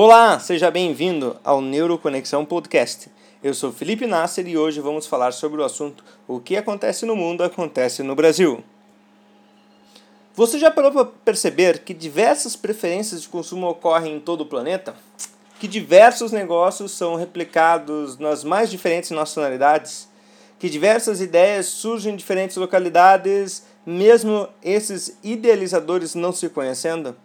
Olá, seja bem-vindo ao Neuroconexão Podcast. Eu sou Felipe Nasser e hoje vamos falar sobre o assunto O que acontece no mundo acontece no Brasil. Você já parou para perceber que diversas preferências de consumo ocorrem em todo o planeta? Que diversos negócios são replicados nas mais diferentes nacionalidades? Que diversas ideias surgem em diferentes localidades, mesmo esses idealizadores não se conhecendo?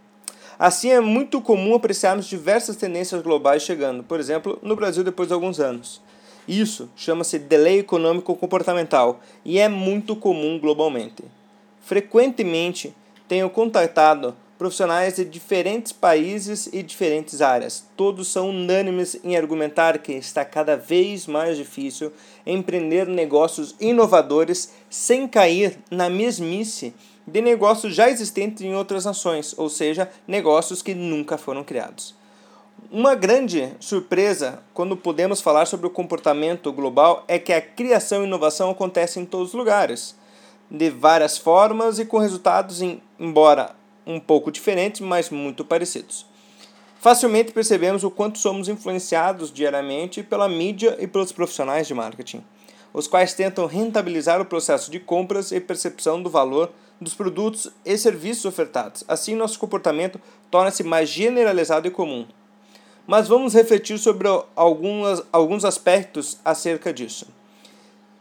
Assim, é muito comum apreciarmos diversas tendências globais chegando, por exemplo, no Brasil depois de alguns anos. Isso chama-se delay econômico comportamental e é muito comum globalmente. Frequentemente tenho contatado profissionais de diferentes países e diferentes áreas. Todos são unânimes em argumentar que está cada vez mais difícil empreender negócios inovadores sem cair na mesmice de negócios já existentes em outras nações, ou seja, negócios que nunca foram criados. Uma grande surpresa quando podemos falar sobre o comportamento global é que a criação e inovação acontece em todos os lugares, de várias formas e com resultados, em, embora um pouco diferentes, mas muito parecidos. Facilmente percebemos o quanto somos influenciados diariamente pela mídia e pelos profissionais de marketing, os quais tentam rentabilizar o processo de compras e percepção do valor dos produtos e serviços ofertados. Assim, nosso comportamento torna-se mais generalizado e comum. Mas vamos refletir sobre algumas, alguns aspectos acerca disso.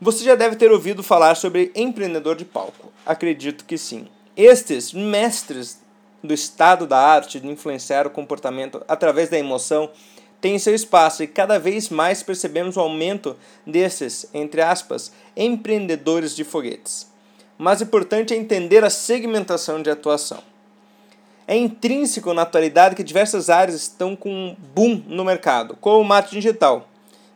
Você já deve ter ouvido falar sobre empreendedor de palco. Acredito que sim. Estes mestres do estado da arte de influenciar o comportamento através da emoção têm seu espaço e cada vez mais percebemos o aumento desses, entre aspas, empreendedores de foguetes mas o importante é entender a segmentação de atuação. É intrínseco na atualidade que diversas áreas estão com um boom no mercado, como o marketing digital.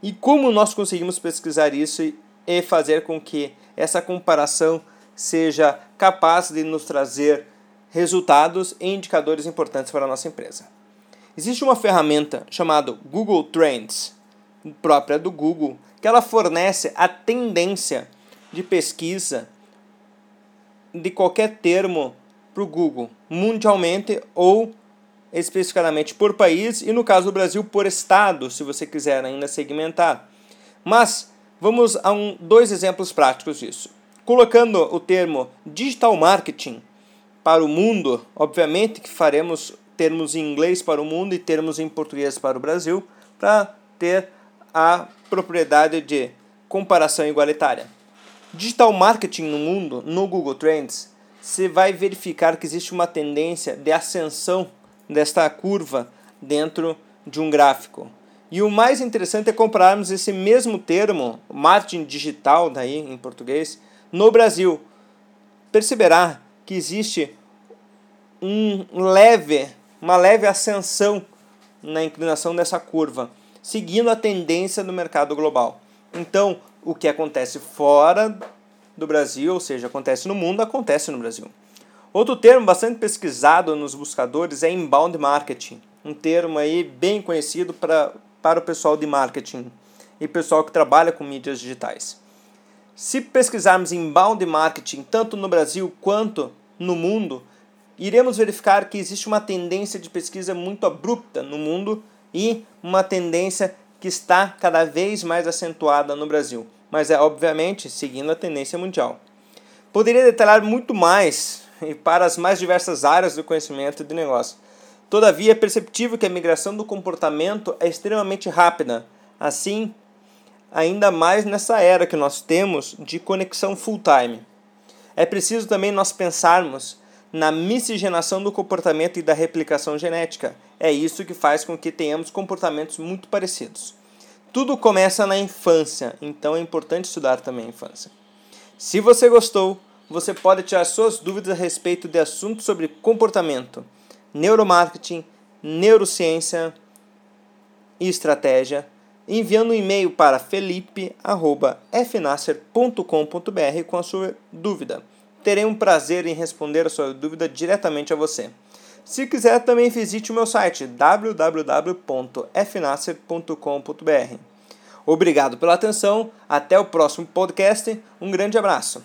E como nós conseguimos pesquisar isso e fazer com que essa comparação seja capaz de nos trazer resultados e indicadores importantes para a nossa empresa. Existe uma ferramenta chamada Google Trends, própria do Google, que ela fornece a tendência de pesquisa de qualquer termo para o Google, mundialmente ou especificamente por país e no caso do Brasil por estado, se você quiser ainda segmentar. Mas vamos a um, dois exemplos práticos disso. Colocando o termo digital marketing para o mundo, obviamente que faremos termos em inglês para o mundo e termos em português para o Brasil para ter a propriedade de comparação igualitária. Digital marketing no mundo, no Google Trends, você vai verificar que existe uma tendência de ascensão desta curva dentro de um gráfico. E o mais interessante é compararmos esse mesmo termo, marketing digital, daí em português, no Brasil. Perceberá que existe um leve, uma leve ascensão na inclinação dessa curva, seguindo a tendência do mercado global. Então, o que acontece fora do Brasil, ou seja, acontece no mundo, acontece no Brasil. Outro termo bastante pesquisado nos buscadores é inbound marketing, um termo aí bem conhecido para, para o pessoal de marketing e pessoal que trabalha com mídias digitais. Se pesquisarmos inbound marketing tanto no Brasil quanto no mundo, iremos verificar que existe uma tendência de pesquisa muito abrupta no mundo e uma tendência que está cada vez mais acentuada no Brasil mas é obviamente seguindo a tendência mundial. Poderia detalhar muito mais e para as mais diversas áreas do conhecimento de negócio. Todavia, é perceptível que a migração do comportamento é extremamente rápida. Assim, ainda mais nessa era que nós temos de conexão full-time. É preciso também nós pensarmos na miscigenação do comportamento e da replicação genética. É isso que faz com que tenhamos comportamentos muito parecidos. Tudo começa na infância, então é importante estudar também a infância. Se você gostou, você pode tirar suas dúvidas a respeito de assuntos sobre comportamento, neuromarketing, neurociência e estratégia, enviando um e-mail para felipe.fnasser.com.br com a sua dúvida. Terei um prazer em responder a sua dúvida diretamente a você. Se quiser, também visite o meu site www.fnasser.com.br. Obrigado pela atenção, até o próximo podcast, um grande abraço.